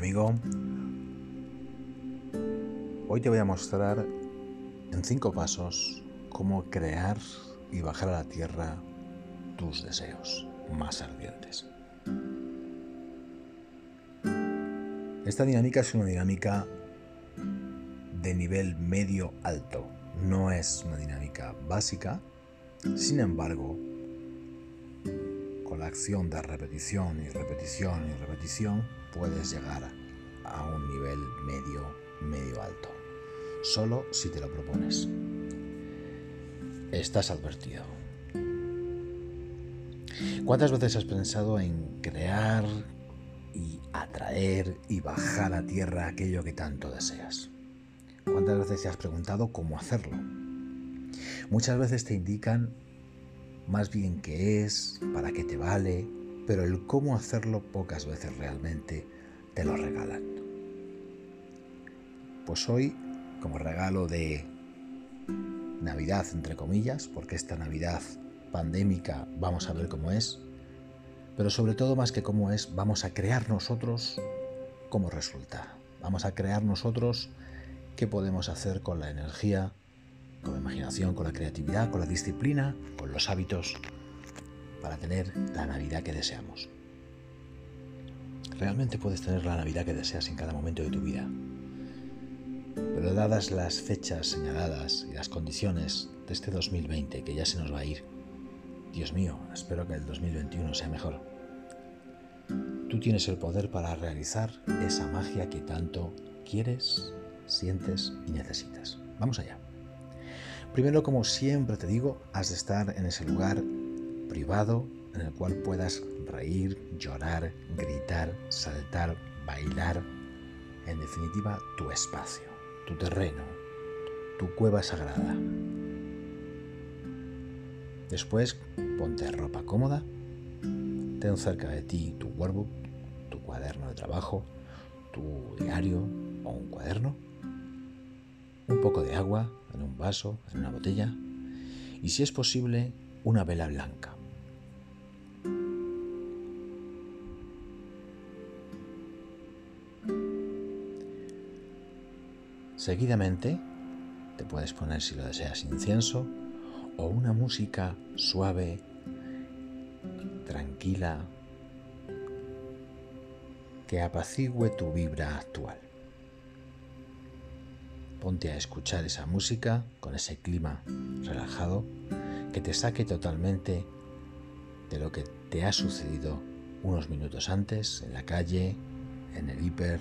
amigo. Hoy te voy a mostrar en cinco pasos cómo crear y bajar a la tierra tus deseos más ardientes. Esta dinámica es una dinámica de nivel medio alto, no es una dinámica básica, sin embargo, con la acción de repetición y repetición y repetición puedes llegar a un nivel medio, medio alto. Solo si te lo propones. Estás advertido. ¿Cuántas veces has pensado en crear y atraer y bajar a tierra aquello que tanto deseas? ¿Cuántas veces te has preguntado cómo hacerlo? Muchas veces te indican más bien qué es, para qué te vale, pero el cómo hacerlo pocas veces realmente te lo regalan. Pues hoy, como regalo de Navidad, entre comillas, porque esta Navidad pandémica vamos a ver cómo es, pero sobre todo más que cómo es, vamos a crear nosotros cómo resulta. Vamos a crear nosotros qué podemos hacer con la energía con la imaginación, con la creatividad, con la disciplina, con los hábitos, para tener la Navidad que deseamos. Realmente puedes tener la Navidad que deseas en cada momento de tu vida. Pero dadas las fechas señaladas y las condiciones de este 2020 que ya se nos va a ir, Dios mío, espero que el 2021 sea mejor. Tú tienes el poder para realizar esa magia que tanto quieres, sientes y necesitas. Vamos allá. Primero, como siempre te digo, has de estar en ese lugar privado en el cual puedas reír, llorar, gritar, saltar, bailar. En definitiva, tu espacio, tu terreno, tu cueva sagrada. Después, ponte ropa cómoda, ten cerca de ti tu workbook, tu cuaderno de trabajo, tu diario o un cuaderno un poco de agua en un vaso, en una botella y si es posible una vela blanca. Seguidamente te puedes poner si lo deseas incienso o una música suave, tranquila, que apacigüe tu vibra actual. Ponte a escuchar esa música con ese clima relajado que te saque totalmente de lo que te ha sucedido unos minutos antes en la calle, en el hiper,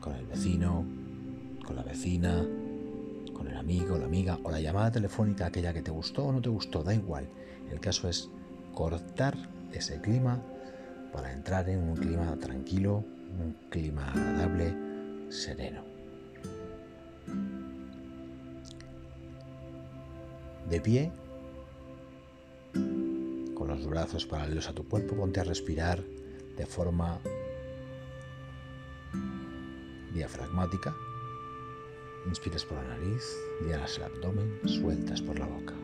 con el vecino, con la vecina, con el amigo, la amiga o la llamada telefónica aquella que te gustó o no te gustó, da igual. El caso es cortar ese clima para entrar en un clima tranquilo, un clima agradable, sereno. De pie, con los brazos paralelos a tu cuerpo, ponte a respirar de forma diafragmática. Inspiras por la nariz, llenas el abdomen, sueltas por la boca.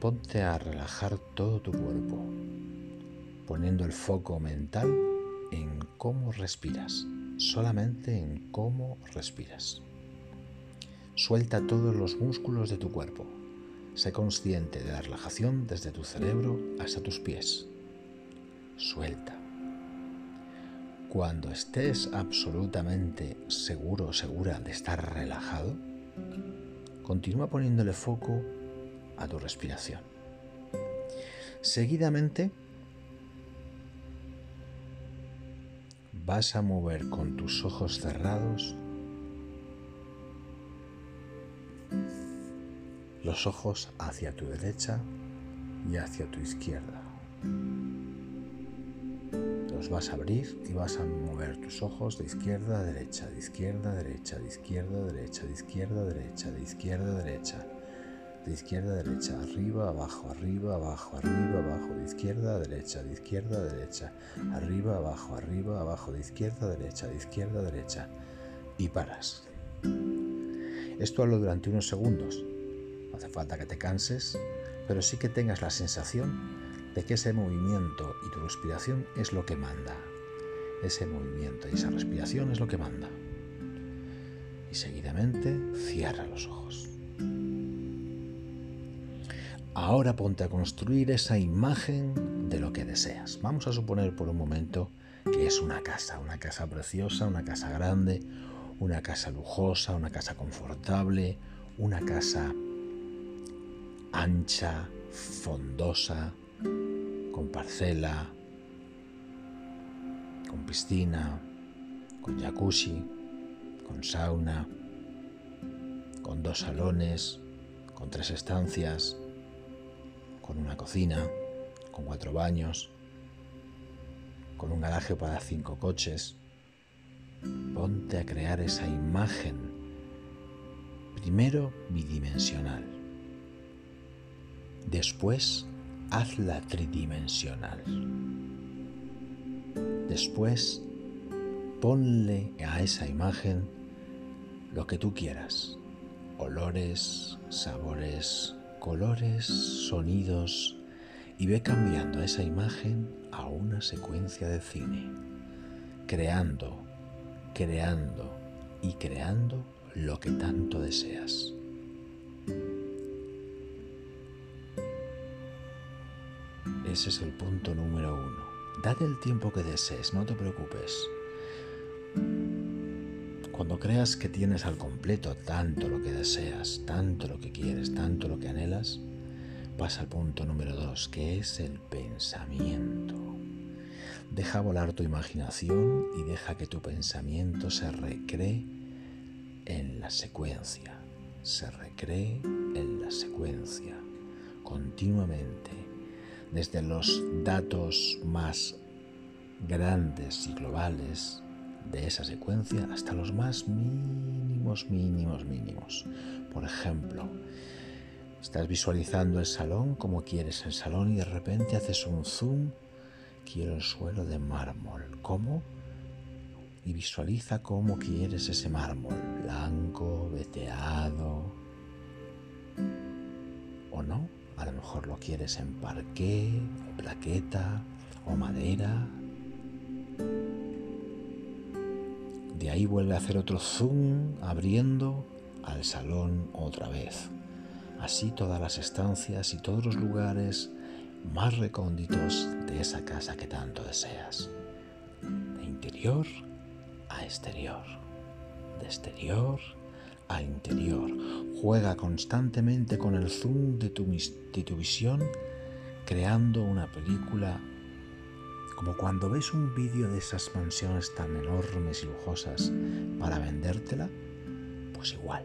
Ponte a relajar todo tu cuerpo, poniendo el foco mental en cómo respiras solamente en cómo respiras. Suelta todos los músculos de tu cuerpo. Sé consciente de la relajación desde tu cerebro hasta tus pies. Suelta. Cuando estés absolutamente seguro o segura de estar relajado, continúa poniéndole foco a tu respiración. Seguidamente, vas a mover con tus ojos cerrados los ojos hacia tu derecha y hacia tu izquierda. Los vas a abrir y vas a mover tus ojos de izquierda a derecha, de izquierda a derecha, de izquierda a derecha, de izquierda a derecha, de izquierda a derecha de izquierda a derecha, arriba, abajo, arriba, abajo, arriba, abajo, de izquierda a derecha, de izquierda a derecha, arriba, abajo, arriba, abajo, de izquierda a derecha, de izquierda a derecha, y paras. Esto hazlo durante unos segundos. No hace falta que te canses, pero sí que tengas la sensación de que ese movimiento y tu respiración es lo que manda. Ese movimiento y esa respiración es lo que manda. Y seguidamente cierra los ojos. Ahora ponte a construir esa imagen de lo que deseas. Vamos a suponer por un momento que es una casa, una casa preciosa, una casa grande, una casa lujosa, una casa confortable, una casa ancha, fondosa, con parcela, con piscina, con jacuzzi, con sauna, con dos salones, con tres estancias, con una cocina, con cuatro baños, con un garaje para cinco coches. Ponte a crear esa imagen, primero bidimensional, después hazla tridimensional. Después, ponle a esa imagen lo que tú quieras. Olores, sabores, colores, sonidos y ve cambiando esa imagen a una secuencia de cine, creando, creando y creando lo que tanto deseas. Ese es el punto número uno. Date el tiempo que desees, no te preocupes. Cuando creas que tienes al completo tanto lo que deseas, tanto lo que quieres, tanto lo que anhelas, pasa al punto número dos, que es el pensamiento. Deja volar tu imaginación y deja que tu pensamiento se recree en la secuencia, se recree en la secuencia, continuamente desde los datos más grandes y globales de esa secuencia hasta los más mínimos, mínimos, mínimos. Por ejemplo, estás visualizando el salón como quieres el salón y de repente haces un zoom, quiero el suelo de mármol. ¿Cómo? Y visualiza cómo quieres ese mármol, blanco, veteado o no a lo mejor lo quieres en parqué, o plaqueta, o madera. De ahí vuelve a hacer otro zoom abriendo al salón otra vez. Así todas las estancias y todos los lugares más recónditos de esa casa que tanto deseas. De interior a exterior. De exterior a interior. Juega constantemente con el zoom de tu, de tu visión, creando una película como cuando ves un vídeo de esas mansiones tan enormes y lujosas para vendértela, pues igual.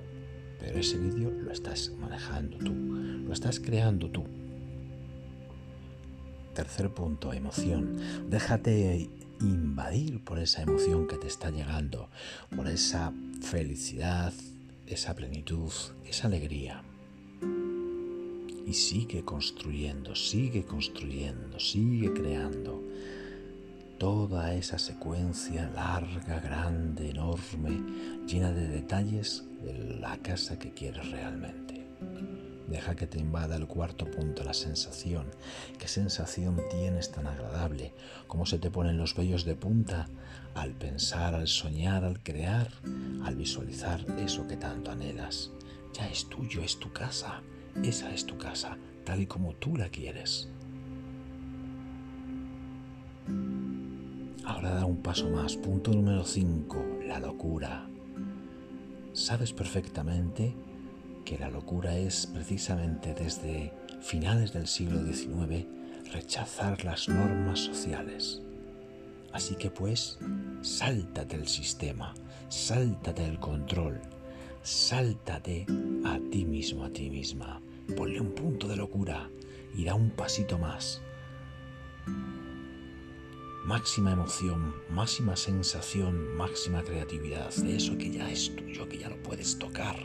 Pero ese vídeo lo estás manejando tú, lo estás creando tú. Tercer punto, emoción. Déjate invadir por esa emoción que te está llegando, por esa felicidad, esa plenitud, esa alegría. Y sigue construyendo, sigue construyendo, sigue creando toda esa secuencia larga, grande, enorme, llena de detalles de la casa que quieres realmente. Deja que te invada el cuarto punto, la sensación. ¿Qué sensación tienes tan agradable? ¿Cómo se te ponen los vellos de punta al pensar, al soñar, al crear, al visualizar eso que tanto anhelas? Ya es tuyo, es tu casa. Esa es tu casa, tal y como tú la quieres. Ahora da un paso más. Punto número 5, la locura. Sabes perfectamente que la locura es precisamente desde finales del siglo XIX rechazar las normas sociales. Así que pues, sáltate el sistema, sáltate el control, sáltate a ti mismo, a ti misma. Ponle un punto de locura y da un pasito más. Máxima emoción, máxima sensación, máxima creatividad de eso que ya es tuyo, que ya lo puedes tocar.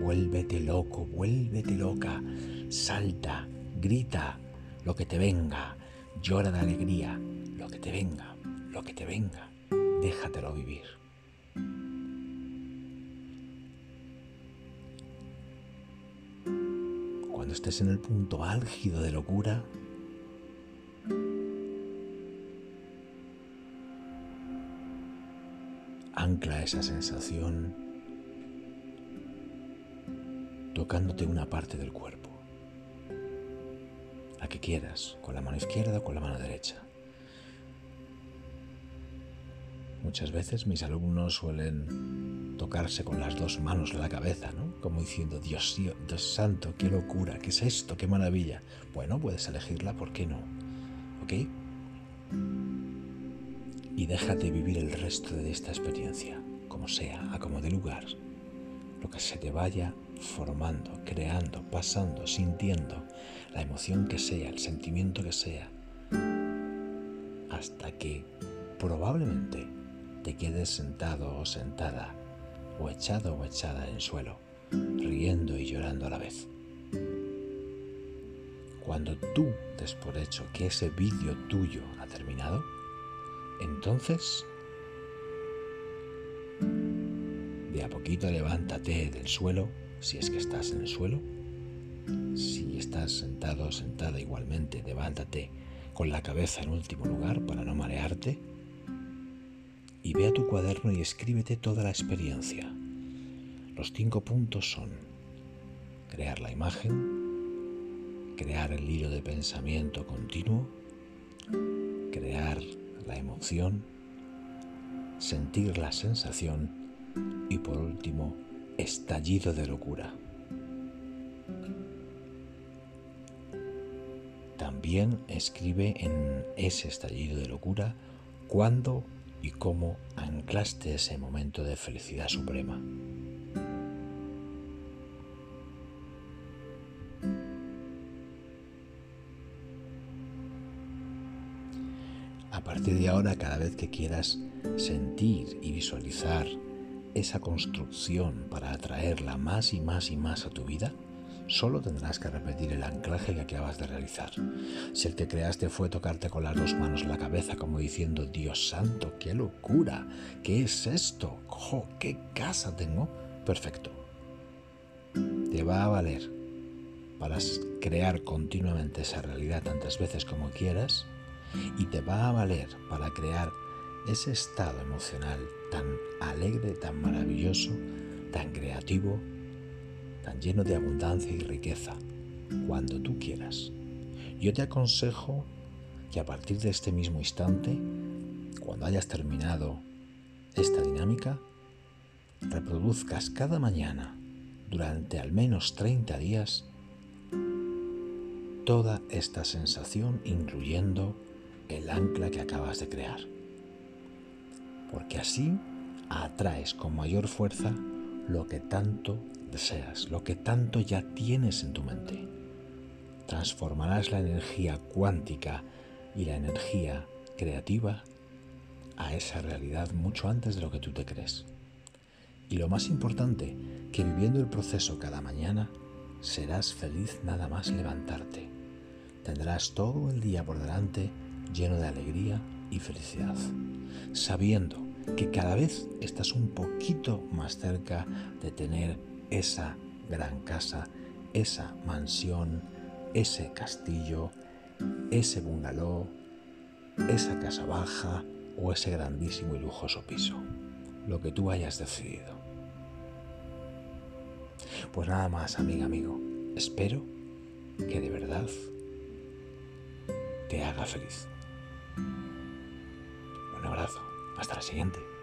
Vuélvete loco, vuélvete loca, salta, grita lo que te venga, llora de alegría, lo que te venga, lo que te venga, déjatelo vivir. cuando estés en el punto álgido de locura, ancla esa sensación tocándote una parte del cuerpo, la que quieras, con la mano izquierda o con la mano derecha. Muchas veces mis alumnos suelen tocarse con las dos manos la cabeza, ¿no? Como diciendo, Dios, Dios santo, qué locura, qué es esto, qué maravilla. Bueno, puedes elegirla, ¿por qué no? ¿Ok? Y déjate vivir el resto de esta experiencia, como sea, a como de lugar, lo que se te vaya formando, creando, pasando, sintiendo, la emoción que sea, el sentimiento que sea, hasta que probablemente te quedes sentado o sentada, o echado o echada en el suelo, riendo y llorando a la vez. Cuando tú des por hecho que ese vídeo tuyo ha terminado, entonces de a poquito levántate del suelo, si es que estás en el suelo. Si estás sentado o sentada igualmente, levántate con la cabeza en último lugar para no marearte y ve a tu cuaderno y escríbete toda la experiencia. Los cinco puntos son crear la imagen, crear el hilo de pensamiento continuo, emoción, sentir la sensación y por último, estallido de locura. También escribe en ese estallido de locura cuándo y cómo anclaste ese momento de felicidad suprema. A partir de ahora, cada vez que quieras sentir y visualizar esa construcción para atraerla más y más y más a tu vida, Solo tendrás que repetir el anclaje que acabas de realizar. Si el que creaste fue tocarte con las dos manos la cabeza como diciendo, Dios santo, qué locura, ¿qué es esto? ¡Jo, qué casa tengo! Perfecto. Te va a valer para crear continuamente esa realidad tantas veces como quieras y te va a valer para crear ese estado emocional tan alegre, tan maravilloso, tan creativo, tan lleno de abundancia y riqueza, cuando tú quieras. Yo te aconsejo que a partir de este mismo instante, cuando hayas terminado esta dinámica, reproduzcas cada mañana durante al menos 30 días toda esta sensación incluyendo el ancla que acabas de crear. Porque así atraes con mayor fuerza lo que tanto deseas, lo que tanto ya tienes en tu mente. Transformarás la energía cuántica y la energía creativa a esa realidad mucho antes de lo que tú te crees. Y lo más importante, que viviendo el proceso cada mañana, serás feliz nada más levantarte. Tendrás todo el día por delante lleno de alegría y felicidad, sabiendo que cada vez estás un poquito más cerca de tener esa gran casa, esa mansión, ese castillo, ese bungalow, esa casa baja o ese grandísimo y lujoso piso, lo que tú hayas decidido. Pues nada más, amiga, amigo, espero que de verdad te haga feliz. Un abrazo, hasta la siguiente.